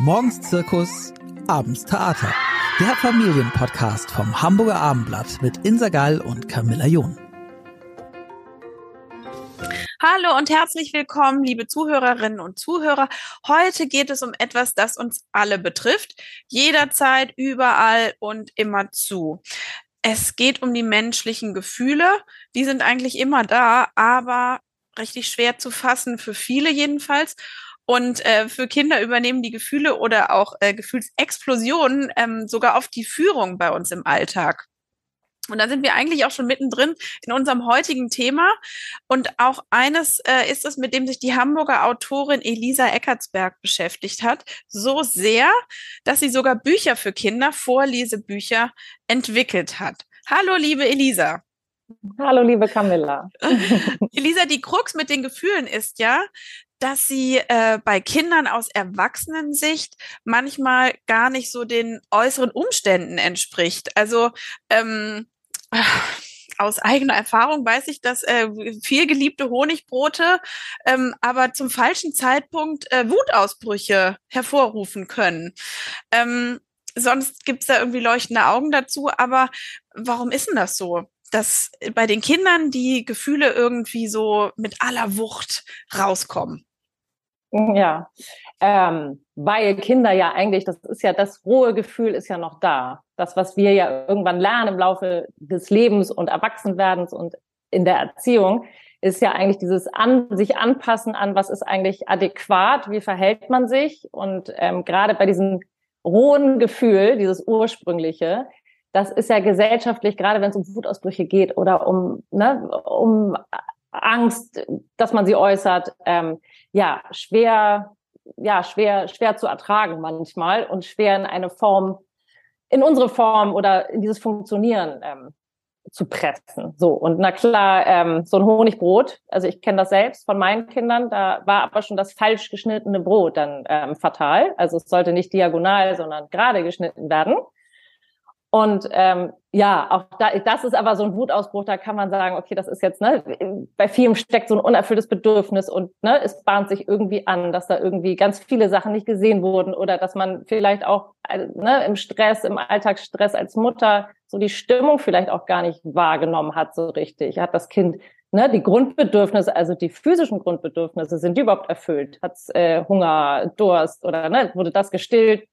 Morgens Zirkus, abends Theater. Der Familienpodcast vom Hamburger Abendblatt mit Insa Gall und Camilla John. Hallo und herzlich willkommen, liebe Zuhörerinnen und Zuhörer. Heute geht es um etwas, das uns alle betrifft. Jederzeit, überall und immer zu. Es geht um die menschlichen Gefühle. Die sind eigentlich immer da, aber richtig schwer zu fassen, für viele jedenfalls. Und äh, für Kinder übernehmen die Gefühle oder auch äh, Gefühlsexplosionen ähm, sogar oft die Führung bei uns im Alltag. Und da sind wir eigentlich auch schon mittendrin in unserem heutigen Thema. Und auch eines äh, ist es, mit dem sich die Hamburger Autorin Elisa Eckertsberg beschäftigt hat. So sehr, dass sie sogar Bücher für Kinder, Vorlesebücher entwickelt hat. Hallo, liebe Elisa. Hallo, liebe Camilla. Elisa, die Krux mit den Gefühlen ist ja, dass sie äh, bei Kindern aus Erwachsenensicht manchmal gar nicht so den äußeren Umständen entspricht. Also ähm, aus eigener Erfahrung weiß ich, dass äh, viel geliebte Honigbrote ähm, aber zum falschen Zeitpunkt äh, Wutausbrüche hervorrufen können. Ähm, sonst gibt's da irgendwie leuchtende Augen dazu, aber warum ist denn das so? Dass bei den Kindern die Gefühle irgendwie so mit aller Wucht rauskommen. Ja, ähm, weil Kinder ja eigentlich, das ist ja das rohe Gefühl ist ja noch da. Das, was wir ja irgendwann lernen im Laufe des Lebens und Erwachsenwerdens und in der Erziehung, ist ja eigentlich dieses an, sich anpassen an, was ist eigentlich adäquat, wie verhält man sich und ähm, gerade bei diesem rohen Gefühl, dieses ursprüngliche, das ist ja gesellschaftlich, gerade wenn es um Wutausbrüche geht oder um, ne, um Angst, dass man sie äußert, ähm, ja, schwer, ja, schwer, schwer zu ertragen manchmal und schwer in eine Form, in unsere Form oder in dieses Funktionieren ähm, zu pressen. So, und na klar, ähm, so ein Honigbrot, also ich kenne das selbst von meinen Kindern, da war aber schon das falsch geschnittene Brot dann ähm, fatal. Also es sollte nicht diagonal, sondern gerade geschnitten werden. Und ähm, ja, auch da, das ist aber so ein Wutausbruch, da kann man sagen, okay, das ist jetzt, ne, bei vielen steckt so ein unerfülltes Bedürfnis und ne, es bahnt sich irgendwie an, dass da irgendwie ganz viele Sachen nicht gesehen wurden oder dass man vielleicht auch ne, im Stress, im Alltagsstress als Mutter so die Stimmung vielleicht auch gar nicht wahrgenommen hat so richtig. Hat das Kind ne, die Grundbedürfnisse, also die physischen Grundbedürfnisse, sind die überhaupt erfüllt? Hat's äh, Hunger, Durst oder ne, wurde das gestillt?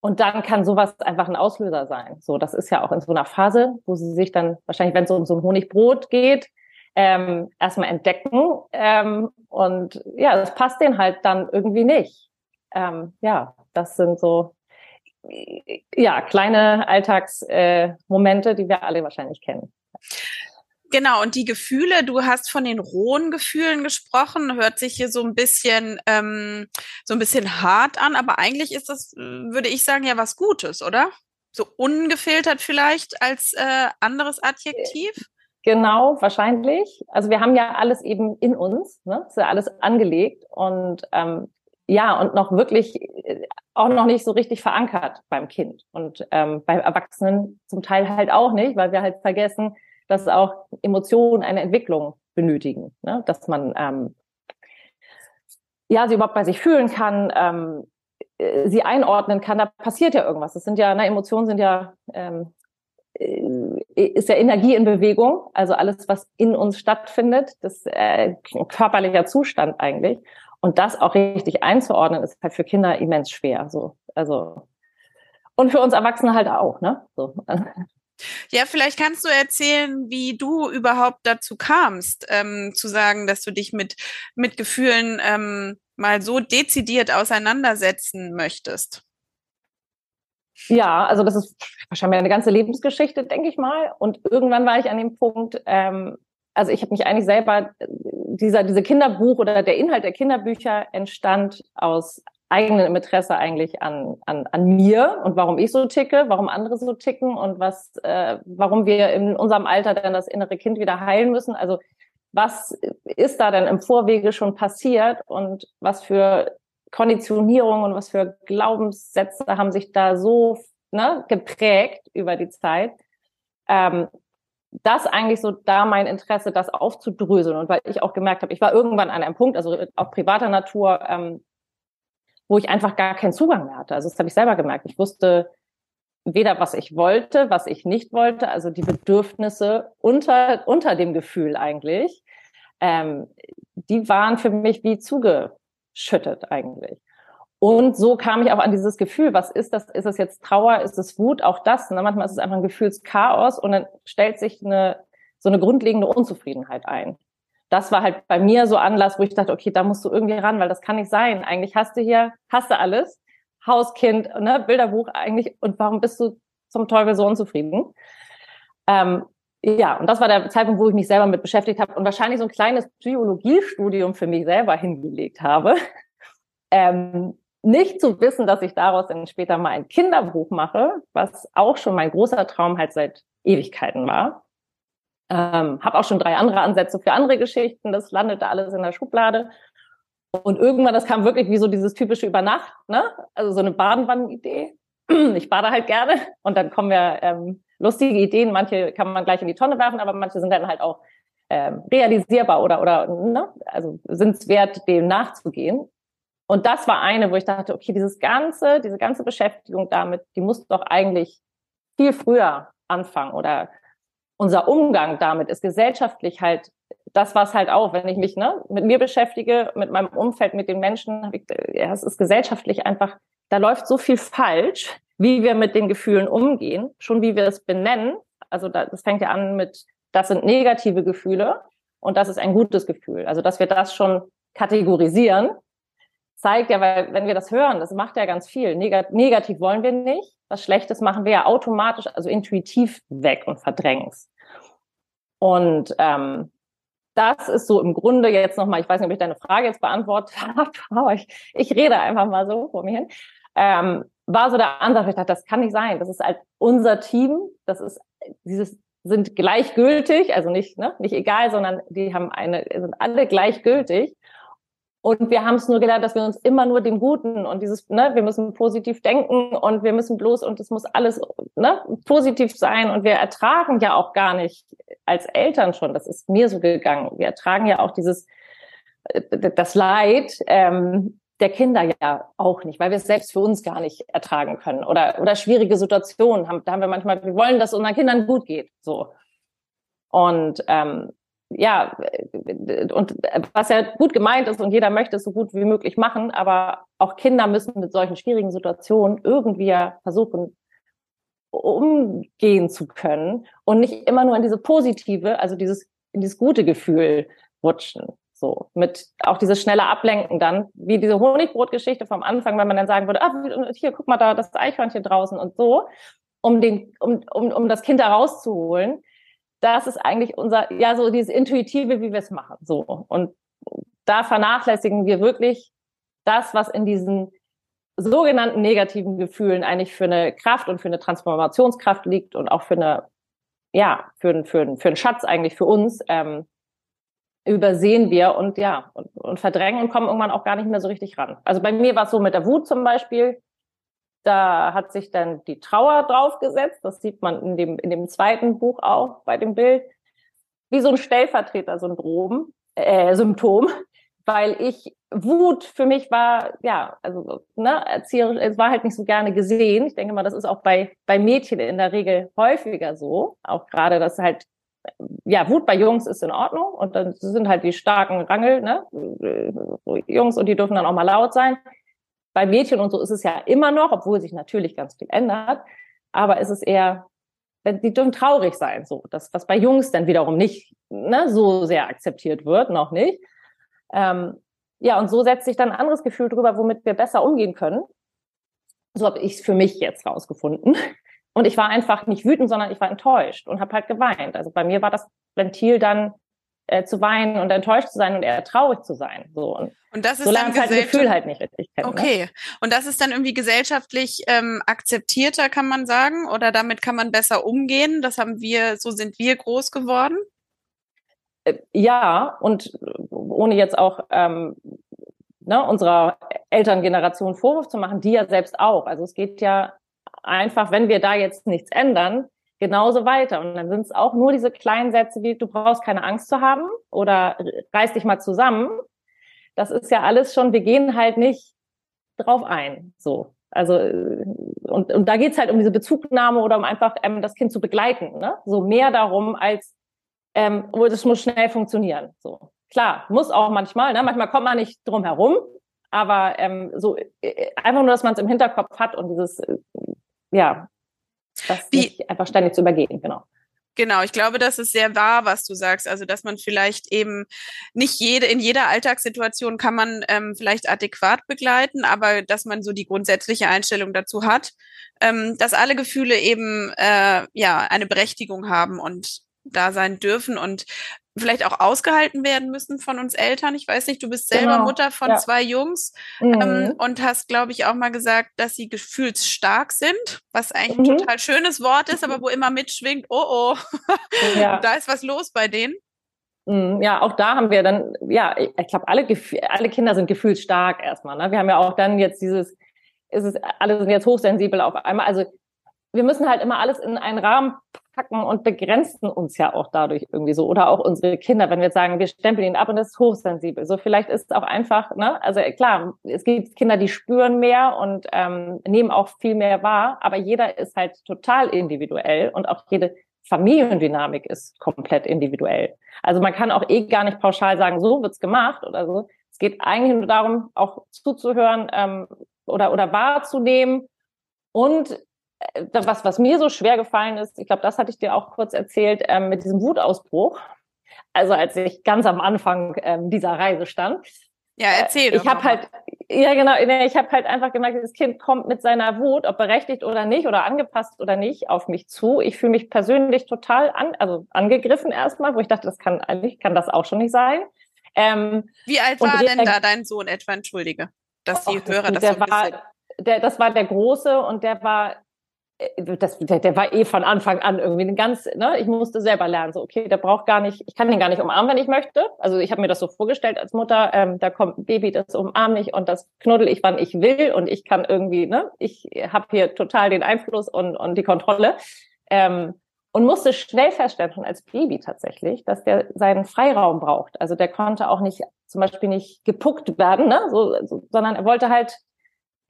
Und dann kann sowas einfach ein Auslöser sein. So, das ist ja auch in so einer Phase, wo sie sich dann wahrscheinlich, wenn es um so ein Honigbrot geht, ähm, erstmal entdecken. Ähm, und ja, das passt denen halt dann irgendwie nicht. Ähm, ja, das sind so ja kleine Alltagsmomente, äh, die wir alle wahrscheinlich kennen. Genau, und die Gefühle, du hast von den rohen Gefühlen gesprochen, hört sich hier so ein bisschen, ähm, so ein bisschen hart an, aber eigentlich ist das, würde ich sagen, ja was Gutes, oder? So ungefiltert vielleicht als äh, anderes Adjektiv? Genau, wahrscheinlich. Also wir haben ja alles eben in uns, ne? ist ja alles angelegt und ähm, ja, und noch wirklich äh, auch noch nicht so richtig verankert beim Kind und ähm, bei Erwachsenen zum Teil halt auch nicht, weil wir halt vergessen, dass auch Emotionen eine Entwicklung benötigen, ne? dass man ähm, ja sie überhaupt bei sich fühlen kann, ähm, äh, sie einordnen kann. Da passiert ja irgendwas. Das sind ja, ne, Emotionen sind ja ähm, äh, ist ja Energie in Bewegung, also alles, was in uns stattfindet, das äh, körperlicher Zustand eigentlich. Und das auch richtig einzuordnen, ist halt für Kinder immens schwer. So, also und für uns Erwachsene halt auch, ne? So. Ja, vielleicht kannst du erzählen, wie du überhaupt dazu kamst, ähm, zu sagen, dass du dich mit, mit Gefühlen ähm, mal so dezidiert auseinandersetzen möchtest. Ja, also das ist wahrscheinlich eine ganze Lebensgeschichte, denke ich mal. Und irgendwann war ich an dem Punkt, ähm, also ich habe mich eigentlich selber, dieser, diese Kinderbuch oder der Inhalt der Kinderbücher entstand aus eigenen Interesse eigentlich an, an, an mir und warum ich so ticke, warum andere so ticken und was, äh, warum wir in unserem Alter dann das innere Kind wieder heilen müssen. Also was ist da denn im Vorwege schon passiert und was für Konditionierungen und was für Glaubenssätze haben sich da so ne, geprägt über die Zeit. Ähm, das eigentlich so da mein Interesse, das aufzudröseln und weil ich auch gemerkt habe, ich war irgendwann an einem Punkt, also auch privater Natur, ähm, wo ich einfach gar keinen Zugang mehr hatte. Also das habe ich selber gemerkt. Ich wusste weder, was ich wollte, was ich nicht wollte, also die Bedürfnisse unter, unter dem Gefühl eigentlich, ähm, die waren für mich wie zugeschüttet eigentlich. Und so kam ich auch an dieses Gefühl, was ist das? Ist es jetzt Trauer? Ist es Wut? Auch das. Ne? Manchmal ist es einfach ein Gefühlschaos und dann stellt sich eine, so eine grundlegende Unzufriedenheit ein. Das war halt bei mir so Anlass, wo ich dachte, okay, da musst du irgendwie ran, weil das kann nicht sein. Eigentlich hast du hier, hast du alles. Hauskind, ne, Bilderbuch eigentlich. Und warum bist du zum Teufel so unzufrieden? Ähm, ja, und das war der Zeitpunkt, wo ich mich selber mit beschäftigt habe und wahrscheinlich so ein kleines Psychologiestudium für mich selber hingelegt habe. Ähm, nicht zu wissen, dass ich daraus dann später mal ein Kinderbuch mache, was auch schon mein großer Traum halt seit Ewigkeiten war. Ähm, habe auch schon drei andere Ansätze für andere Geschichten. Das landete alles in der Schublade. Und irgendwann, das kam wirklich wie so dieses typische Übernacht, ne? Also so eine Badenwannen-Idee. Ich bade halt gerne und dann kommen wir ähm, lustige Ideen. Manche kann man gleich in die Tonne werfen, aber manche sind dann halt auch ähm, realisierbar oder oder ne? also sind es wert, dem nachzugehen. Und das war eine, wo ich dachte, okay, dieses ganze, diese ganze Beschäftigung damit, die muss doch eigentlich viel früher anfangen oder unser Umgang damit ist gesellschaftlich halt, das war es halt auch, wenn ich mich ne, mit mir beschäftige, mit meinem Umfeld, mit den Menschen, ja, es ist gesellschaftlich einfach, da läuft so viel falsch, wie wir mit den Gefühlen umgehen, schon wie wir es benennen. Also das fängt ja an mit, das sind negative Gefühle und das ist ein gutes Gefühl. Also dass wir das schon kategorisieren zeigt ja, weil wenn wir das hören, das macht ja ganz viel. Negativ wollen wir nicht. Was Schlechtes machen wir ja automatisch, also intuitiv weg und verdrängen Und ähm, das ist so im Grunde jetzt nochmal, ich weiß nicht, ob ich deine Frage jetzt beantwortet habe, aber ich, ich rede einfach mal so vor mir hin. Ähm, war so der Ansatz, ich dachte, das kann nicht sein. Das ist halt unser Team, das ist dieses sind gleichgültig, also nicht, ne, nicht egal, sondern die haben eine, sind alle gleichgültig. Und wir haben es nur gelernt, dass wir uns immer nur dem Guten und dieses, ne, wir müssen positiv denken und wir müssen bloß und es muss alles ne, positiv sein. Und wir ertragen ja auch gar nicht als Eltern schon, das ist mir so gegangen. Wir ertragen ja auch dieses, äh, das Leid ähm, der Kinder ja auch nicht, weil wir es selbst für uns gar nicht ertragen können. Oder, oder schwierige Situationen haben, da haben wir manchmal, wir wollen, dass es unseren Kindern gut geht. So. Und ähm, ja, und was ja gut gemeint ist und jeder möchte es so gut wie möglich machen, aber auch Kinder müssen mit solchen schwierigen Situationen irgendwie versuchen, umgehen zu können und nicht immer nur in diese positive, also dieses, in dieses gute Gefühl rutschen. So, mit auch dieses schnelle Ablenken dann, wie diese Honigbrotgeschichte vom Anfang, wenn man dann sagen würde, ah, hier, guck mal da, das Eichhörnchen draußen und so, um den, um, um, um das Kind da rauszuholen das ist eigentlich unser, ja, so dieses Intuitive, wie wir es machen. So. Und da vernachlässigen wir wirklich das, was in diesen sogenannten negativen Gefühlen eigentlich für eine Kraft und für eine Transformationskraft liegt und auch für eine, ja, für, für, für einen Schatz eigentlich für uns, ähm, übersehen wir und ja, und, und verdrängen und kommen irgendwann auch gar nicht mehr so richtig ran. Also bei mir war es so mit der Wut zum Beispiel, da hat sich dann die Trauer draufgesetzt. Das sieht man in dem, in dem zweiten Buch auch bei dem Bild. Wie so ein Stellvertreter-Syndrom, äh, Symptom, weil ich Wut für mich war, ja, also, ne, Erzieher, es war halt nicht so gerne gesehen. Ich denke mal, das ist auch bei, bei Mädchen in der Regel häufiger so. Auch gerade, dass halt, ja, Wut bei Jungs ist in Ordnung und dann sind halt die starken Rangel, ne, Jungs und die dürfen dann auch mal laut sein bei Mädchen und so ist es ja immer noch, obwohl sich natürlich ganz viel ändert. Aber es ist eher, die dürfen traurig sein, so. Das, was bei Jungs dann wiederum nicht ne, so sehr akzeptiert wird, noch nicht. Ähm, ja, und so setzt sich dann ein anderes Gefühl drüber, womit wir besser umgehen können. So habe ich es für mich jetzt rausgefunden. Und ich war einfach nicht wütend, sondern ich war enttäuscht und habe halt geweint. Also bei mir war das Ventil dann äh, zu weinen und enttäuscht zu sein und eher traurig zu sein. So. Und, und das ist so dann halt Gefühl halt nicht richtig kennen. Ne? Okay. Ne? Und das ist dann irgendwie gesellschaftlich ähm, akzeptierter, kann man sagen, oder damit kann man besser umgehen. Das haben wir, so sind wir groß geworden. Äh, ja, und ohne jetzt auch ähm, ne, unserer Elterngeneration Vorwurf zu machen, die ja selbst auch. Also es geht ja einfach, wenn wir da jetzt nichts ändern, genauso weiter. Und dann sind es auch nur diese kleinen Sätze wie, du brauchst keine Angst zu haben oder reiß dich mal zusammen. Das ist ja alles schon, wir gehen halt nicht drauf ein. So. Also, und, und da geht's halt um diese Bezugnahme oder um einfach ähm, das Kind zu begleiten. Ne? So mehr darum, als ähm, oh, das muss schnell funktionieren. So. Klar, muss auch manchmal, ne? Manchmal kommt man nicht drum herum, aber ähm, so äh, einfach nur, dass man es im Hinterkopf hat und dieses, äh, ja, das Wie, nicht einfach ständig zu übergehen, genau. Genau, ich glaube, das ist sehr wahr, was du sagst. Also, dass man vielleicht eben nicht jede, in jeder Alltagssituation kann man ähm, vielleicht adäquat begleiten, aber dass man so die grundsätzliche Einstellung dazu hat, ähm, dass alle Gefühle eben äh, ja eine Berechtigung haben und da sein dürfen und vielleicht auch ausgehalten werden müssen von uns Eltern. Ich weiß nicht, du bist selber genau. Mutter von ja. zwei Jungs ähm, mhm. ähm, und hast, glaube ich, auch mal gesagt, dass sie gefühlsstark sind, was eigentlich mhm. ein total schönes Wort ist, aber wo immer mitschwingt, oh oh, ja. da ist was los bei denen. Mhm. Ja, auch da haben wir dann, ja, ich glaube, alle, alle Kinder sind gefühlsstark erstmal. Ne? Wir haben ja auch dann jetzt dieses, ist es, alle sind jetzt hochsensibel auf einmal. Also wir müssen halt immer alles in einen Rahmen packen und begrenzen uns ja auch dadurch irgendwie so. Oder auch unsere Kinder, wenn wir jetzt sagen, wir stempeln ihn ab und das ist hochsensibel. So vielleicht ist es auch einfach, ne, also klar, es gibt Kinder, die spüren mehr und ähm, nehmen auch viel mehr wahr, aber jeder ist halt total individuell und auch jede Familiendynamik ist komplett individuell. Also man kann auch eh gar nicht pauschal sagen, so wird's gemacht oder so. Es geht eigentlich nur darum, auch zuzuhören ähm, oder, oder wahrzunehmen und äh, was, was mir so schwer gefallen ist, ich glaube, das hatte ich dir auch kurz erzählt, ähm, mit diesem Wutausbruch. Also als ich ganz am Anfang ähm, dieser Reise stand. Ja, erzähl. Äh, ich habe halt, ja genau, ich habe halt einfach gemerkt, das Kind kommt mit seiner Wut, ob berechtigt oder nicht oder angepasst oder nicht, auf mich zu. Ich fühle mich persönlich total an, also angegriffen erstmal, wo ich dachte, das kann eigentlich kann das auch schon nicht sein. Ähm, Wie alt war denn da dein Sohn etwa? Entschuldige, dass die Hörer das, das so war, der, das war der Große und der war äh, das, der, der war eh von Anfang an irgendwie ein ganz, ne, ich musste selber lernen, so, okay, der braucht gar nicht, ich kann den gar nicht umarmen, wenn ich möchte. Also ich habe mir das so vorgestellt als Mutter, ähm, da kommt ein Baby, das umarmt mich und das knuddel ich, wann ich will und ich kann irgendwie, ne, ich habe hier total den Einfluss und, und die Kontrolle. Ähm, und musste schnell feststellen, schon als Baby tatsächlich, dass der seinen Freiraum braucht. Also der konnte auch nicht, zum Beispiel nicht gepuckt werden, ne, so, so, sondern er wollte halt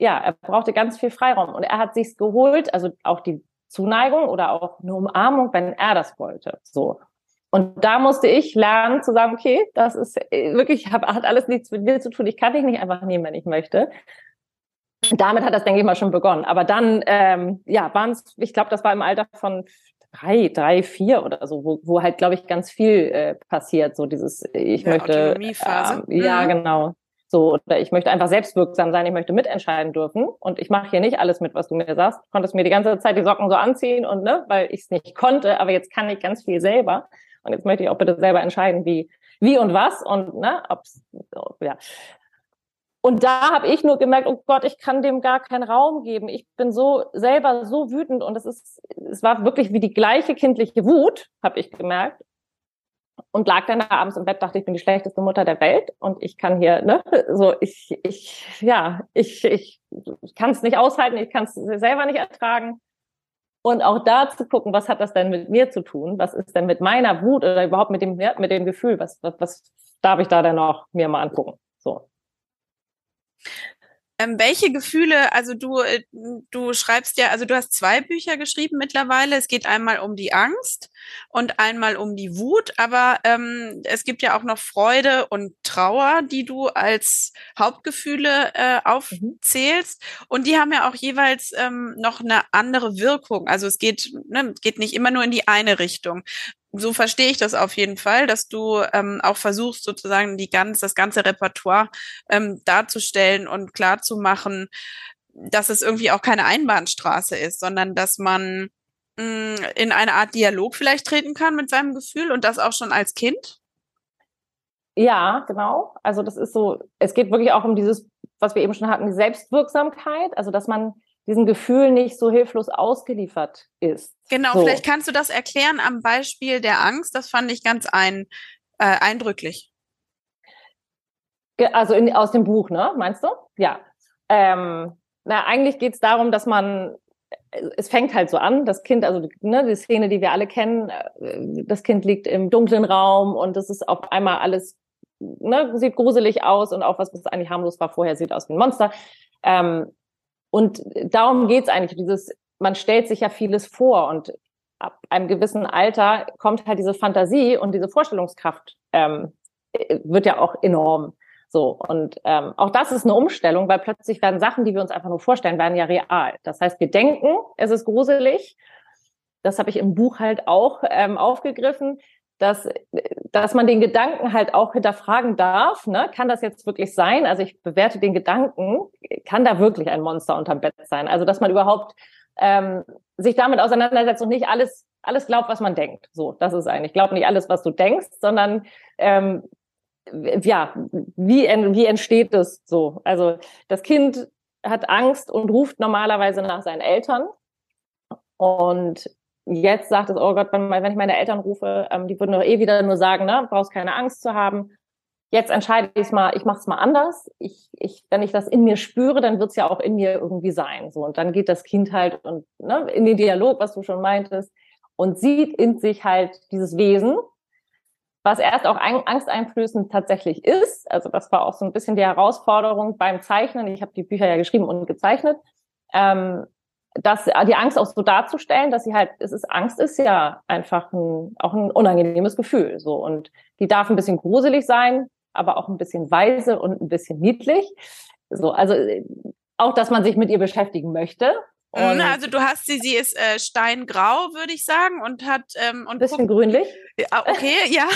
ja, er brauchte ganz viel Freiraum und er hat sich's geholt, also auch die Zuneigung oder auch eine Umarmung, wenn er das wollte. So. Und da musste ich lernen zu sagen, okay, das ist äh, wirklich, hab, hat alles nichts mit mir zu tun. Ich kann dich nicht einfach nehmen, wenn ich möchte. Damit hat das, denke ich mal, schon begonnen. Aber dann, ähm, ja, waren es, ich glaube, das war im Alter von drei, drei, vier oder so, wo, wo halt, glaube ich, ganz viel äh, passiert. So dieses, ich ja, möchte. Äh, ja, mhm. genau. So, oder ich möchte einfach selbstwirksam sein, ich möchte mitentscheiden dürfen und ich mache hier nicht alles mit, was du mir sagst. Du konntest mir die ganze Zeit die Socken so anziehen und ne, weil ich es nicht konnte, aber jetzt kann ich ganz viel selber. Und jetzt möchte ich auch bitte selber entscheiden, wie, wie und was und ne, ob's, ja. Und da habe ich nur gemerkt, oh Gott, ich kann dem gar keinen Raum geben. Ich bin so selber so wütend und es ist, es war wirklich wie die gleiche kindliche Wut, habe ich gemerkt und lag dann abends im Bett, dachte, ich bin die schlechteste Mutter der Welt und ich kann hier, ne, so ich, ich, ja, ich, ich, ich kann es nicht aushalten, ich kann es selber nicht ertragen. Und auch da zu gucken, was hat das denn mit mir zu tun? Was ist denn mit meiner Wut oder überhaupt mit dem, mit dem Gefühl? Was, was, was darf ich da denn noch mir mal angucken? So. Ähm, welche Gefühle, also du, äh, du schreibst ja, also du hast zwei Bücher geschrieben mittlerweile. Es geht einmal um die Angst und einmal um die Wut, aber ähm, es gibt ja auch noch Freude und Trauer, die du als Hauptgefühle äh, mhm. aufzählst. Und die haben ja auch jeweils ähm, noch eine andere Wirkung. Also es geht, ne, geht nicht immer nur in die eine Richtung so verstehe ich das auf jeden Fall, dass du ähm, auch versuchst, sozusagen die ganz, das ganze Repertoire ähm, darzustellen und klarzumachen, dass es irgendwie auch keine Einbahnstraße ist, sondern dass man mh, mm, in eine Art Dialog vielleicht treten kann mit seinem Gefühl und das auch schon als Kind. Ja, genau. Also das ist so, es geht wirklich auch um dieses, was wir eben schon hatten, Selbstwirksamkeit, also dass man diesem Gefühl nicht so hilflos ausgeliefert ist. Genau, so. vielleicht kannst du das erklären am Beispiel der Angst. Das fand ich ganz ein, äh, eindrücklich. Also in, aus dem Buch, ne? Meinst du? Ja. Ähm, na, eigentlich geht es darum, dass man, es fängt halt so an, das Kind, also ne, die Szene, die wir alle kennen, äh, das Kind liegt im dunklen Raum und es ist auf einmal alles, ne, sieht gruselig aus und auch was, was eigentlich harmlos war vorher, sieht aus wie ein Monster. Ähm, und darum geht's eigentlich, dieses, man stellt sich ja vieles vor und ab einem gewissen Alter kommt halt diese Fantasie und diese Vorstellungskraft ähm, wird ja auch enorm. So, und ähm, auch das ist eine Umstellung, weil plötzlich werden Sachen, die wir uns einfach nur vorstellen, werden ja real. Das heißt, wir denken, es ist gruselig. Das habe ich im Buch halt auch ähm, aufgegriffen, dass, dass man den Gedanken halt auch hinterfragen darf. Ne? Kann das jetzt wirklich sein? Also ich bewerte den Gedanken, kann da wirklich ein Monster unterm Bett sein? Also dass man überhaupt ähm, sich damit auseinandersetzt und nicht alles alles glaubt, was man denkt. So, das ist eigentlich. Glaub nicht alles, was du denkst, sondern ähm, ja, wie, wie entsteht es so? Also das Kind hat Angst und ruft normalerweise nach seinen Eltern. Und jetzt sagt es, oh Gott, wenn, ich meine Eltern rufe, ähm, die würden doch eh wieder nur sagen, ne, brauchst keine Angst zu haben. Jetzt entscheide ich es mal, ich mache es mal anders. Ich, ich, wenn ich das in mir spüre, dann wird es ja auch in mir irgendwie sein. So und dann geht das Kind halt und ne, in den Dialog, was du schon meintest, und sieht in sich halt dieses Wesen was erst auch angsteinflößend tatsächlich ist. Also das war auch so ein bisschen die Herausforderung beim Zeichnen. Ich habe die Bücher ja geschrieben und gezeichnet. Ähm, dass die Angst auch so darzustellen, dass sie halt, es ist Angst ist ja einfach ein, auch ein unangenehmes Gefühl, so und die darf ein bisschen gruselig sein, aber auch ein bisschen weise und ein bisschen niedlich, so also auch, dass man sich mit ihr beschäftigen möchte Mhm, und also du hast sie, sie ist äh, steingrau, würde ich sagen, und hat ähm, und bisschen grünlich. Ja, okay, ja.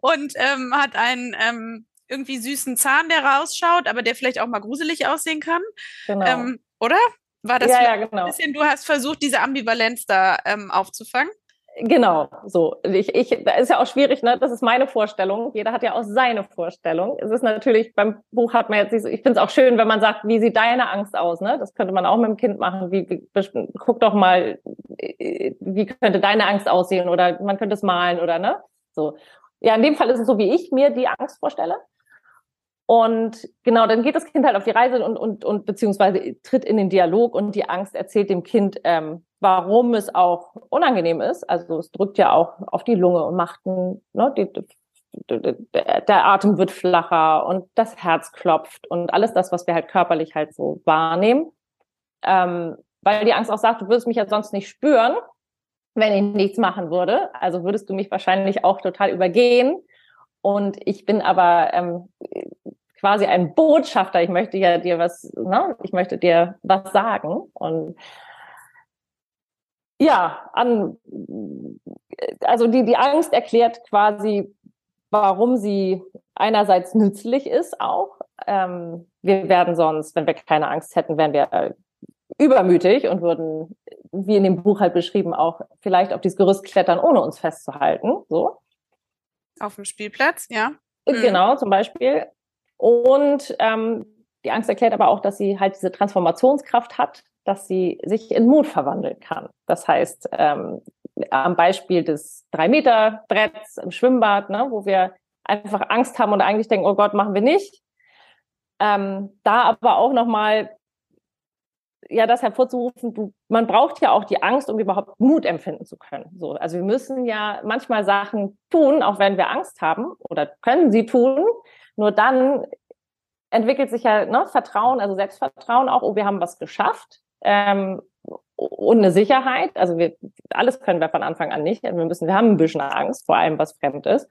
und ähm, hat einen ähm, irgendwie süßen Zahn, der rausschaut, aber der vielleicht auch mal gruselig aussehen kann. Genau. Ähm, oder? War das ja, ja, genau. ein bisschen, du hast versucht, diese Ambivalenz da ähm, aufzufangen? Genau, so. Ich, ich, da ist ja auch schwierig, ne? Das ist meine Vorstellung. Jeder hat ja auch seine Vorstellung. Es ist natürlich, beim Buch hat man jetzt ich finde es auch schön, wenn man sagt, wie sieht deine Angst aus, ne? Das könnte man auch mit dem Kind machen. Wie, wie guck doch mal, wie könnte deine Angst aussehen? Oder man könnte es malen oder ne? So. Ja, in dem Fall ist es so, wie ich mir die Angst vorstelle. Und genau, dann geht das Kind halt auf die Reise und, und, und beziehungsweise tritt in den Dialog und die Angst erzählt dem Kind, ähm, warum es auch unangenehm ist. Also es drückt ja auch auf die Lunge und macht ein, ne, die, der Atem wird flacher und das Herz klopft und alles das, was wir halt körperlich halt so wahrnehmen. Ähm, weil die Angst auch sagt, du würdest mich ja sonst nicht spüren, wenn ich nichts machen würde. Also würdest du mich wahrscheinlich auch total übergehen. Und ich bin aber ähm, quasi ein Botschafter. Ich möchte ja dir was, ne? ich möchte dir was sagen. Und ja, an, also die, die Angst erklärt quasi, warum sie einerseits nützlich ist auch. Ähm, wir werden sonst, wenn wir keine Angst hätten, wären wir äh, übermütig und würden, wie in dem Buch halt beschrieben, auch vielleicht auf dieses Gerüst klettern, ohne uns festzuhalten. So. Auf dem Spielplatz, ja. Äh, mhm. Genau, zum Beispiel. Und ähm, die Angst erklärt aber auch, dass sie halt diese Transformationskraft hat, dass sie sich in Mut verwandeln kann. Das heißt, ähm, am Beispiel des Drei-Meter-Bretts im Schwimmbad, ne, wo wir einfach Angst haben und eigentlich denken, oh Gott, machen wir nicht. Ähm, da aber auch nochmal ja, das hervorzurufen, du, man braucht ja auch die Angst, um überhaupt Mut empfinden zu können. So, also wir müssen ja manchmal Sachen tun, auch wenn wir Angst haben oder können sie tun. Nur dann entwickelt sich ja ne, Vertrauen, also Selbstvertrauen auch, oh, wir haben was geschafft ähm, und eine Sicherheit. Also wir, alles können wir von Anfang an nicht. Wir müssen, wir haben ein bisschen Angst vor allem, was fremd ist.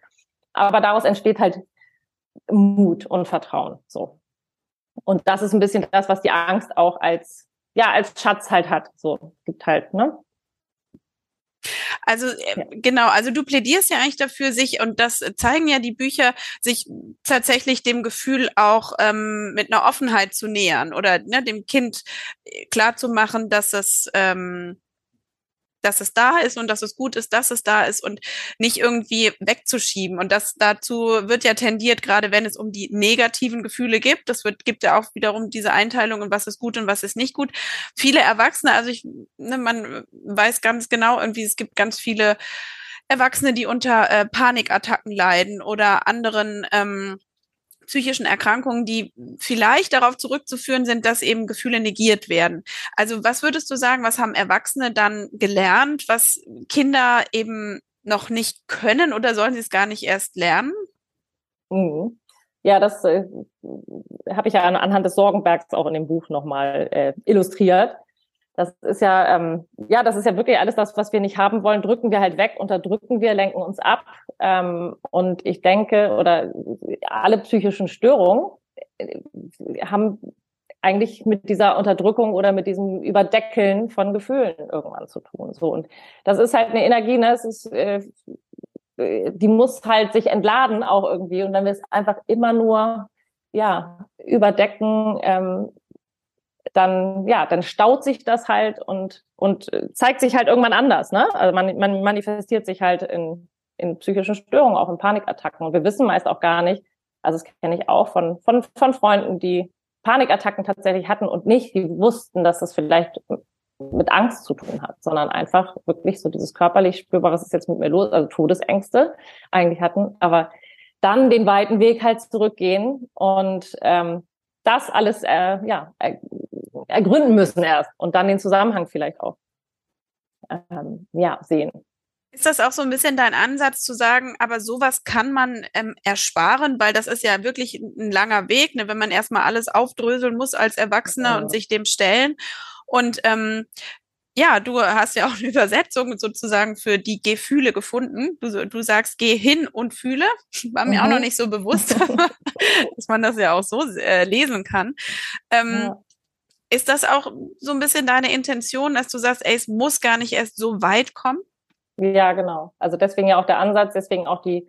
Aber daraus entsteht halt Mut und Vertrauen. So. Und das ist ein bisschen das, was die Angst auch als, ja, als Schatz halt hat. So, gibt halt, ne? Also äh, ja. genau, also du plädierst ja eigentlich dafür, sich, und das zeigen ja die Bücher, sich tatsächlich dem Gefühl auch ähm, mit einer Offenheit zu nähern oder ne, dem Kind äh, klarzumachen, dass es ähm, dass es da ist und dass es gut ist, dass es da ist und nicht irgendwie wegzuschieben. Und das dazu wird ja tendiert, gerade wenn es um die negativen Gefühle gibt. Das wird, gibt ja auch wiederum diese Einteilung und was ist gut und was ist nicht gut. Viele Erwachsene, also ich, ne, man weiß ganz genau, irgendwie, es gibt ganz viele Erwachsene, die unter äh, Panikattacken leiden oder anderen ähm, psychischen Erkrankungen, die vielleicht darauf zurückzuführen sind, dass eben Gefühle negiert werden. Also was würdest du sagen, was haben Erwachsene dann gelernt, was Kinder eben noch nicht können oder sollen sie es gar nicht erst lernen? Mhm. Ja, das äh, habe ich ja anhand des Sorgenbergs auch in dem Buch nochmal äh, illustriert. Das ist ja, ähm, ja, das ist ja wirklich alles das, was wir nicht haben wollen, drücken wir halt weg, unterdrücken wir, lenken uns ab. Ähm, und ich denke, oder alle psychischen Störungen äh, haben eigentlich mit dieser Unterdrückung oder mit diesem Überdeckeln von Gefühlen irgendwann zu tun. So und das ist halt eine Energie, ne? Es ist, äh, die muss halt sich entladen auch irgendwie und dann wird es einfach immer nur ja überdecken. Ähm, dann ja, dann staut sich das halt und und zeigt sich halt irgendwann anders. Ne? Also man, man manifestiert sich halt in in psychischen Störungen, auch in Panikattacken. Und wir wissen meist auch gar nicht, also das kenne ich auch von, von, von Freunden, die Panikattacken tatsächlich hatten und nicht, die wussten, dass das vielleicht mit Angst zu tun hat, sondern einfach wirklich so dieses körperlich spürbar, was ist jetzt mit mir los, also Todesängste eigentlich hatten, aber dann den weiten Weg halt zurückgehen und ähm, das alles äh, ja ergründen müssen erst und dann den Zusammenhang vielleicht auch ähm, ja sehen. Ist das auch so ein bisschen dein Ansatz zu sagen, aber sowas kann man ähm, ersparen, weil das ist ja wirklich ein langer Weg, ne, wenn man erstmal alles aufdröseln muss als Erwachsener ja. und sich dem stellen. Und ähm, ja, du hast ja auch eine Übersetzung sozusagen für die Gefühle gefunden. Du, du sagst, geh hin und fühle. War mir mhm. auch noch mhm. nicht so bewusst, dass man das ja auch so äh, lesen kann. Ähm, ja. Ist das auch so ein bisschen deine Intention, dass du sagst, ey, es muss gar nicht erst so weit kommen? Ja, genau. Also deswegen ja auch der Ansatz, deswegen auch die,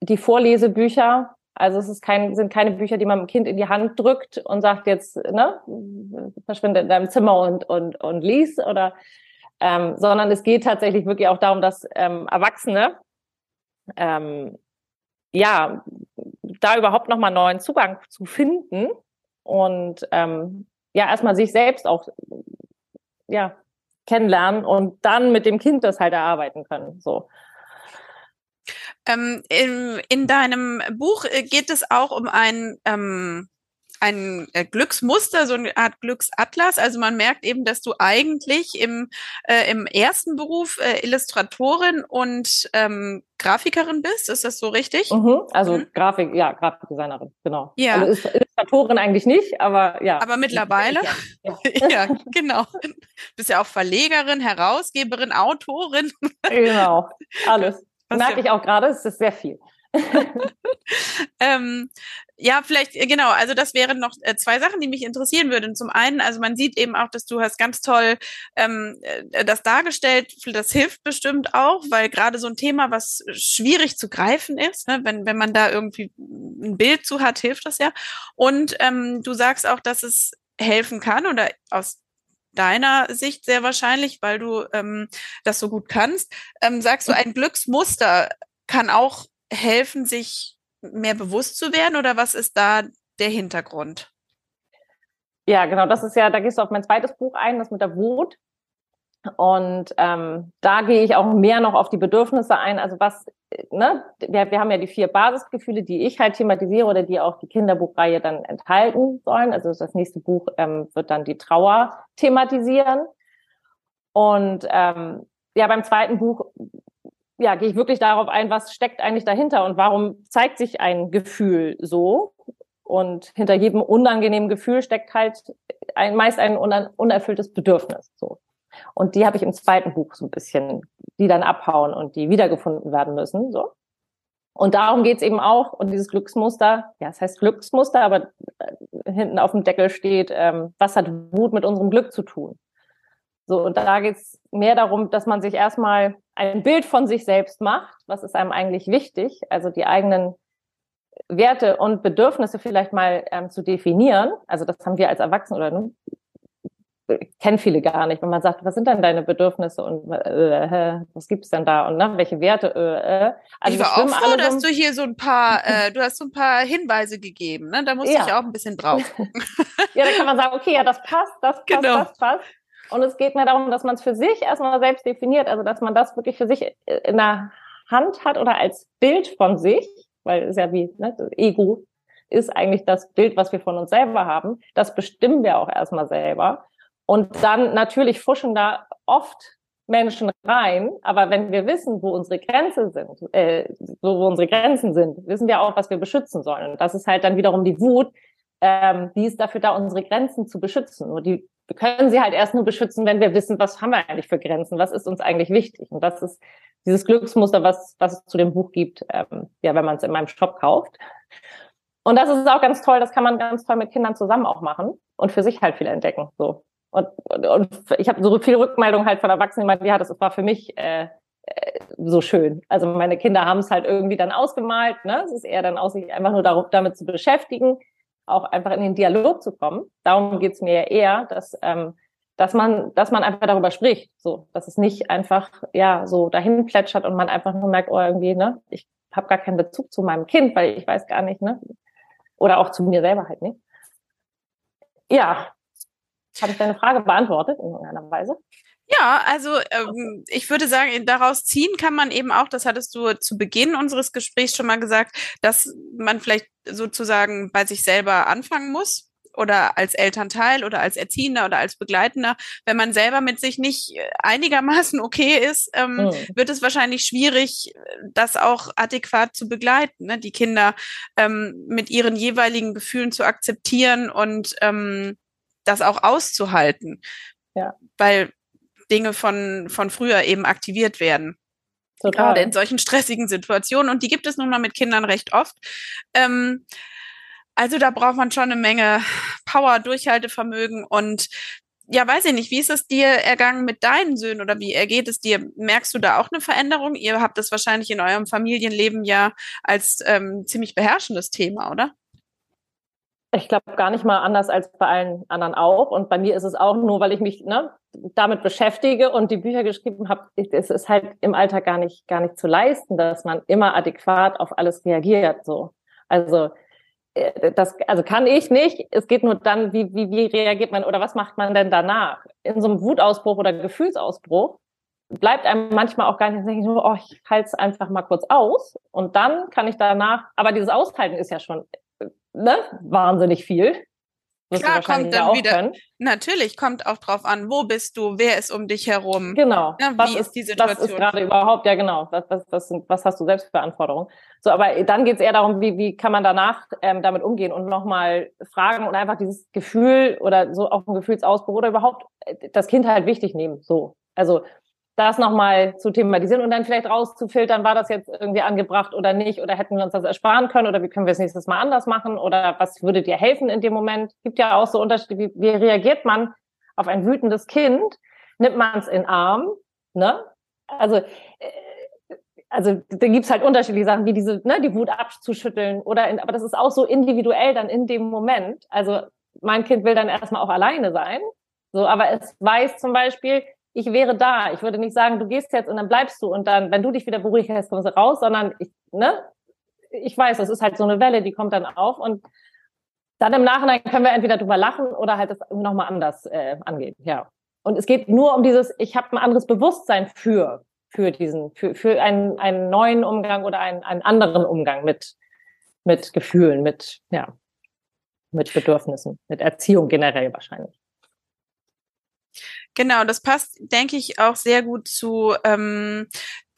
die Vorlesebücher. Also es ist kein, sind keine Bücher, die man dem Kind in die Hand drückt und sagt jetzt, ne, verschwinde in deinem Zimmer und, und, und lies oder, ähm, sondern es geht tatsächlich wirklich auch darum, dass ähm, Erwachsene, ähm, ja, da überhaupt nochmal neuen Zugang zu finden und ähm, ja, erstmal sich selbst auch, ja, kennenlernen und dann mit dem Kind das halt erarbeiten können. So. Ähm, in, in deinem Buch äh, geht es auch um ein ähm, ein äh, Glücksmuster, so eine Art Glücksatlas. Also man merkt eben, dass du eigentlich im, äh, im ersten Beruf äh, Illustratorin und ähm, Grafikerin bist. Ist das so richtig? Mhm, also mhm. Grafik, ja, Grafikdesignerin, genau. Ja. Also Illustratorin eigentlich nicht, aber ja. Aber mittlerweile? Ja, ja. ja genau. Bist ja auch Verlegerin, Herausgeberin, Autorin. genau, alles. Merke ich auch gerade, es ist sehr viel. ähm, ja, vielleicht, äh, genau, also das wären noch äh, zwei Sachen, die mich interessieren würden. Zum einen, also man sieht eben auch, dass du hast ganz toll ähm, äh, das dargestellt, das hilft bestimmt auch, weil gerade so ein Thema, was schwierig zu greifen ist, ne, wenn, wenn man da irgendwie ein Bild zu hat, hilft das ja. Und ähm, du sagst auch, dass es helfen kann oder aus deiner Sicht sehr wahrscheinlich, weil du ähm, das so gut kannst, ähm, sagst du, ein Glücksmuster kann auch helfen, sich mehr bewusst zu werden oder was ist da der Hintergrund? Ja, genau, das ist ja, da gehst du auf mein zweites Buch ein, das mit der Wut. Und ähm, da gehe ich auch mehr noch auf die Bedürfnisse ein. Also was, ne, wir, wir haben ja die vier Basisgefühle, die ich halt thematisiere oder die auch die Kinderbuchreihe dann enthalten sollen. Also das nächste Buch ähm, wird dann die Trauer thematisieren. Und ähm, ja, beim zweiten Buch ja, gehe ich wirklich darauf ein, was steckt eigentlich dahinter und warum zeigt sich ein Gefühl so? Und hinter jedem unangenehmen Gefühl steckt halt ein, meist ein unerfülltes Bedürfnis. So. Und die habe ich im zweiten Buch so ein bisschen, die dann abhauen und die wiedergefunden werden müssen. So. Und darum geht's eben auch. Und dieses Glücksmuster, ja, es heißt Glücksmuster, aber äh, hinten auf dem Deckel steht, ähm, was hat Wut mit unserem Glück zu tun? So, und da geht's mehr darum, dass man sich erstmal ein Bild von sich selbst macht, was ist einem eigentlich wichtig, also die eigenen Werte und Bedürfnisse vielleicht mal ähm, zu definieren. Also das haben wir als Erwachsene oder ne, kennen viele gar nicht, wenn man sagt, was sind denn deine Bedürfnisse und äh, was gibt's denn da und ne, welche Werte? Äh, äh. Also ich war auch froh, dass du hier so ein paar, äh, du hast so ein paar Hinweise gegeben, ne? Da musste ja. ich auch ein bisschen drauf. ja, da kann man sagen, okay, ja, das passt, das passt, genau. das passt. Und es geht mir darum, dass man es für sich erstmal selbst definiert, also dass man das wirklich für sich in der Hand hat oder als Bild von sich, weil es ja wie ne, Ego ist eigentlich das Bild, was wir von uns selber haben. Das bestimmen wir auch erstmal selber. Und dann natürlich fuschen da oft Menschen rein, aber wenn wir wissen, wo unsere Grenzen sind, äh, wo unsere Grenzen sind, wissen wir auch, was wir beschützen sollen. Und das ist halt dann wiederum die Wut, ähm, die ist dafür da, unsere Grenzen zu beschützen. Nur die wir können sie halt erst nur beschützen, wenn wir wissen, was haben wir eigentlich für Grenzen, was ist uns eigentlich wichtig. Und das ist dieses Glücksmuster, was, was es zu dem Buch gibt, ähm, ja, wenn man es in meinem Shop kauft. Und das ist auch ganz toll, das kann man ganz toll mit Kindern zusammen auch machen und für sich halt viel entdecken. So. Und, und, und ich habe so viel Rückmeldung halt von Erwachsenen, die ja, das war für mich äh, äh, so schön. Also meine Kinder haben es halt irgendwie dann ausgemalt. Ne? Es ist eher dann aus, sich einfach nur darum, damit zu beschäftigen auch einfach in den Dialog zu kommen. Darum geht's mir ja eher, dass, ähm, dass man, dass man einfach darüber spricht, so, dass es nicht einfach ja so dahin plätschert und man einfach nur merkt, oh irgendwie, ne, ich habe gar keinen Bezug zu meinem Kind, weil ich weiß gar nicht, ne, oder auch zu mir selber halt nicht. Ja, habe ich deine Frage beantwortet in irgendeiner Weise? Ja, also ähm, ich würde sagen, daraus ziehen kann man eben auch, das hattest du zu Beginn unseres Gesprächs schon mal gesagt, dass man vielleicht sozusagen bei sich selber anfangen muss oder als Elternteil oder als Erziehender oder als Begleitender, wenn man selber mit sich nicht einigermaßen okay ist, ähm, mhm. wird es wahrscheinlich schwierig, das auch adäquat zu begleiten, ne? die Kinder ähm, mit ihren jeweiligen Gefühlen zu akzeptieren und ähm, das auch auszuhalten. Ja. Weil Dinge von, von früher eben aktiviert werden. Total. Gerade in solchen stressigen Situationen. Und die gibt es nun mal mit Kindern recht oft. Ähm, also da braucht man schon eine Menge Power, Durchhaltevermögen und ja, weiß ich nicht, wie ist es dir ergangen mit deinen Söhnen oder wie ergeht es dir? Merkst du da auch eine Veränderung? Ihr habt das wahrscheinlich in eurem Familienleben ja als ähm, ziemlich beherrschendes Thema, oder? Ich glaube gar nicht mal anders als bei allen anderen auch. Und bei mir ist es auch nur, weil ich mich ne, damit beschäftige und die Bücher geschrieben habe. Es ist halt im Alltag gar nicht gar nicht zu leisten, dass man immer adäquat auf alles reagiert. So, also äh, das, also kann ich nicht. Es geht nur dann, wie, wie, wie reagiert man oder was macht man denn danach? In so einem Wutausbruch oder Gefühlsausbruch bleibt einem manchmal auch gar nicht, denke nur, oh, ich halte es einfach mal kurz aus und dann kann ich danach, aber dieses Aushalten ist ja schon ne, wahnsinnig viel. Klar, kommt dann wieder. Können. Natürlich kommt auch drauf an, wo bist du, wer ist um dich herum. Genau. Ja, was ist, die Situation? Was ist gerade überhaupt, ja genau, was, was, was, was hast du selbst für Anforderungen? So, aber dann geht es eher darum, wie, wie kann man danach ähm, damit umgehen und nochmal fragen und einfach dieses Gefühl oder so auch ein Gefühlsausbruch oder überhaupt äh, das Kind halt wichtig nehmen. So. Also das nochmal zu thematisieren und dann vielleicht rauszufiltern, war das jetzt irgendwie angebracht oder nicht oder hätten wir uns das ersparen können oder wie können wir es nächstes Mal anders machen oder was würde dir helfen in dem Moment? Gibt ja auch so Unterschiede, wie, wie reagiert man auf ein wütendes Kind? Nimmt man es in Arm? Ne? Also äh, also da gibt's halt unterschiedliche Sachen, wie diese, ne, die Wut abzuschütteln oder in, aber das ist auch so individuell dann in dem Moment. Also mein Kind will dann erstmal auch alleine sein. So, aber es weiß zum Beispiel, ich wäre da. Ich würde nicht sagen, du gehst jetzt und dann bleibst du und dann, wenn du dich wieder beruhigt hast, kommst du raus, sondern ich, ne, ich weiß, das ist halt so eine Welle, die kommt dann auf und dann im Nachhinein können wir entweder drüber lachen oder halt das nochmal anders äh, angehen. Ja. Und es geht nur um dieses, ich habe ein anderes Bewusstsein für, für diesen, für, für einen, einen neuen Umgang oder einen, einen anderen Umgang mit, mit Gefühlen, mit, ja, mit Bedürfnissen, mit Erziehung generell wahrscheinlich. Genau, das passt, denke ich, auch sehr gut zu ähm,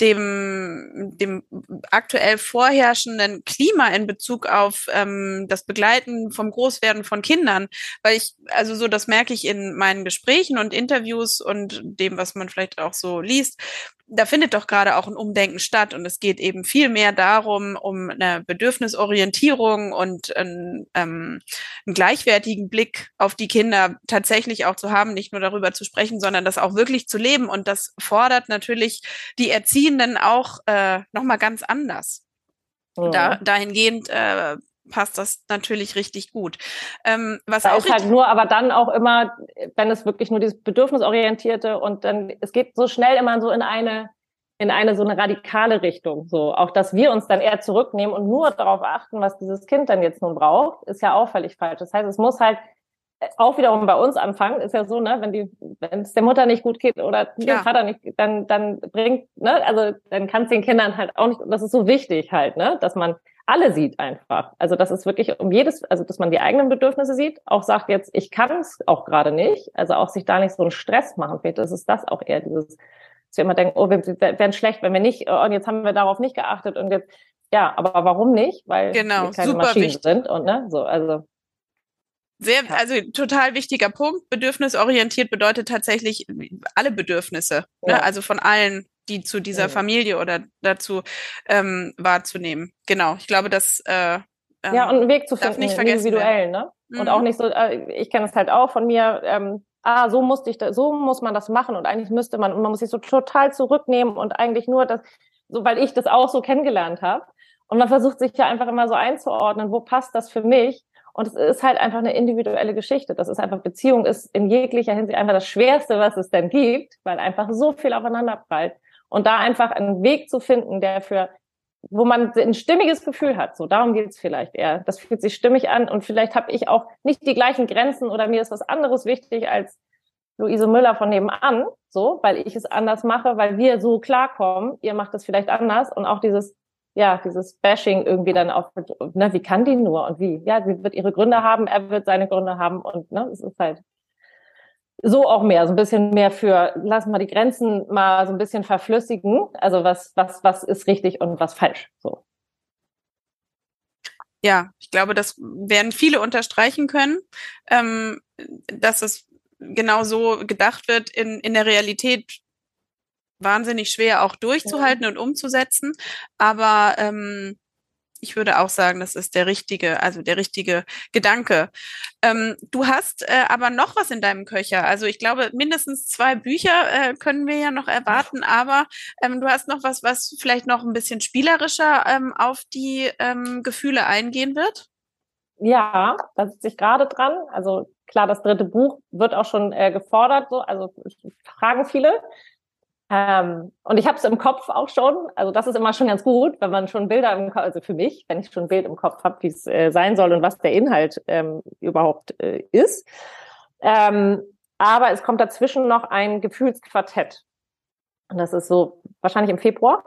dem, dem aktuell vorherrschenden Klima in Bezug auf ähm, das Begleiten vom Großwerden von Kindern. Weil ich, also so, das merke ich in meinen Gesprächen und Interviews und dem, was man vielleicht auch so liest, da findet doch gerade auch ein Umdenken statt und es geht eben viel mehr darum, um eine Bedürfnisorientierung und einen, ähm, einen gleichwertigen Blick auf die Kinder tatsächlich auch zu haben, nicht nur darüber zu sprechen, sondern das auch wirklich zu leben. Und das fordert natürlich die Erziehenden auch äh, nochmal ganz anders. Mhm. Da, dahingehend äh, passt das natürlich richtig gut. Ähm, was da auch ist halt nur, aber dann auch immer, wenn es wirklich nur dieses Bedürfnisorientierte und dann, es geht so schnell immer so in eine, in eine so eine radikale Richtung. So, auch dass wir uns dann eher zurücknehmen und nur darauf achten, was dieses Kind dann jetzt nun braucht, ist ja auch völlig falsch. Das heißt, es muss halt auch wiederum bei uns anfangen, ist ja so, ne, wenn die, wenn es der Mutter nicht gut geht oder dem ja. Vater nicht, dann, dann bringt, ne, also dann kann es den Kindern halt auch nicht, das ist so wichtig halt, ne, dass man alle sieht einfach. Also das ist wirklich um jedes, also dass man die eigenen Bedürfnisse sieht, auch sagt jetzt, ich kann es auch gerade nicht, also auch sich da nicht so einen Stress machen. Vielleicht ist es das auch eher dieses Dass wir immer denken, oh, wir werden schlecht, wenn wir nicht, oh, und jetzt haben wir darauf nicht geachtet und jetzt, ja, aber warum nicht? Weil genau, wir keine Maschinen wichtig. sind und ne, so, also. Sehr, also total wichtiger Punkt. Bedürfnisorientiert bedeutet tatsächlich alle Bedürfnisse, Ja. ne? also von allen, die zu dieser Ja. Familie oder dazu ähm, wahrzunehmen. Genau, ich glaube, das äh, ähm, Ja, und einen Weg zu finden, nicht vergessen individuell, ne? Und Mhm. auch nicht so, äh, ich kenne es halt auch von mir, ähm, ah, so musste ich da, so muss man das machen und eigentlich müsste man, und man muss sich so total zurücknehmen und eigentlich nur das, so weil ich das auch so kennengelernt habe. Und man versucht sich ja einfach immer so einzuordnen, wo passt das für mich? Und es ist halt einfach eine individuelle Geschichte. Das ist einfach, Beziehung ist in jeglicher Hinsicht einfach das Schwerste, was es denn gibt, weil einfach so viel aufeinander prallt. Und da einfach einen Weg zu finden, der für wo man ein stimmiges Gefühl hat. So, darum geht's vielleicht eher. Das fühlt sich stimmig an und vielleicht habe ich auch nicht die gleichen Grenzen oder mir ist was anderes wichtig als Luise Müller von nebenan, so, weil ich es anders mache, weil wir so klarkommen. Ihr macht es vielleicht anders und auch dieses, ja, dieses Bashing irgendwie dann auch, ne, wie kann die nur und wie? Ja, sie wird ihre Gründe haben, er wird seine Gründe haben und ne, es ist halt so auch mehr, so ein bisschen mehr für, lass mal die Grenzen mal so ein bisschen verflüssigen. Also was, was, was ist richtig und was falsch. So. Ja, ich glaube, das werden viele unterstreichen können, ähm, dass es genau so gedacht wird, in, in der Realität wahnsinnig schwer auch durchzuhalten und umzusetzen. Aber ähm, ich würde auch sagen, das ist der richtige, also der richtige Gedanke. Ähm, du hast äh, aber noch was in deinem Köcher. Also ich glaube, mindestens zwei Bücher äh, können wir ja noch erwarten, aber ähm, du hast noch was, was vielleicht noch ein bisschen spielerischer ähm, auf die ähm, Gefühle eingehen wird. Ja, da sitze ich gerade dran. Also klar, das dritte Buch wird auch schon äh, gefordert, so, also fragen viele. Ähm, und ich habe es im Kopf auch schon. Also das ist immer schon ganz gut, wenn man schon Bilder im Kopf, also für mich, wenn ich schon ein Bild im Kopf habe, wie es äh, sein soll und was der Inhalt ähm, überhaupt äh, ist. Ähm, aber es kommt dazwischen noch ein Gefühlsquartett. Und das ist so wahrscheinlich im Februar.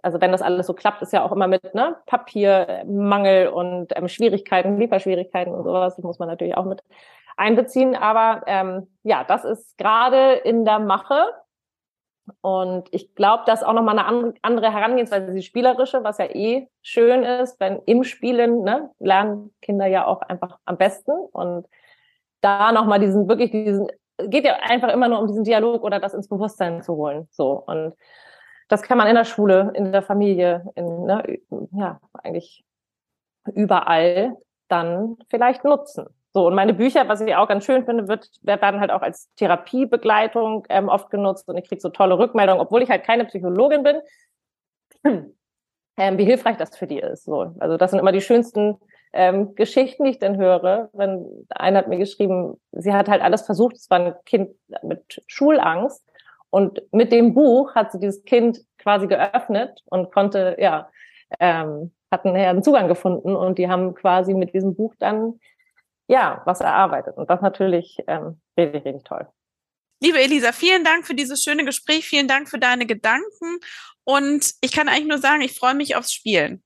Also wenn das alles so klappt, ist ja auch immer mit ne, Papiermangel und ähm, Schwierigkeiten, Lieferschwierigkeiten und sowas. Das muss man natürlich auch mit einbeziehen. Aber ähm, ja, das ist gerade in der Mache. Und ich glaube, das ist auch nochmal eine andere Herangehensweise, die spielerische, was ja eh schön ist, wenn im Spielen ne, lernen Kinder ja auch einfach am besten. Und da nochmal diesen, wirklich diesen, geht ja einfach immer nur um diesen Dialog oder das ins Bewusstsein zu holen. So. Und das kann man in der Schule, in der Familie, in, ne, ja, eigentlich überall dann vielleicht nutzen. So, und meine Bücher, was ich auch ganz schön finde, wird, werden halt auch als Therapiebegleitung ähm, oft genutzt und ich kriege so tolle Rückmeldungen, obwohl ich halt keine Psychologin bin, ähm, wie hilfreich das für die ist. So, also das sind immer die schönsten ähm, Geschichten, die ich dann höre. Wenn einer hat mir geschrieben, sie hat halt alles versucht, es war ein Kind mit Schulangst und mit dem Buch hat sie dieses Kind quasi geöffnet und konnte, ja, ähm, hatten einen Zugang gefunden und die haben quasi mit diesem Buch dann ja, was erarbeitet. Und das natürlich ähm, richtig, richtig toll. Liebe Elisa, vielen Dank für dieses schöne Gespräch. Vielen Dank für deine Gedanken. Und ich kann eigentlich nur sagen, ich freue mich aufs Spielen.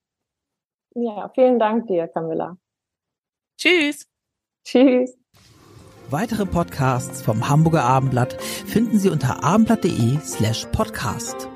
Ja, vielen Dank dir, Camilla. Tschüss. Tschüss. Weitere Podcasts vom Hamburger Abendblatt finden Sie unter abendblatt.de slash podcast.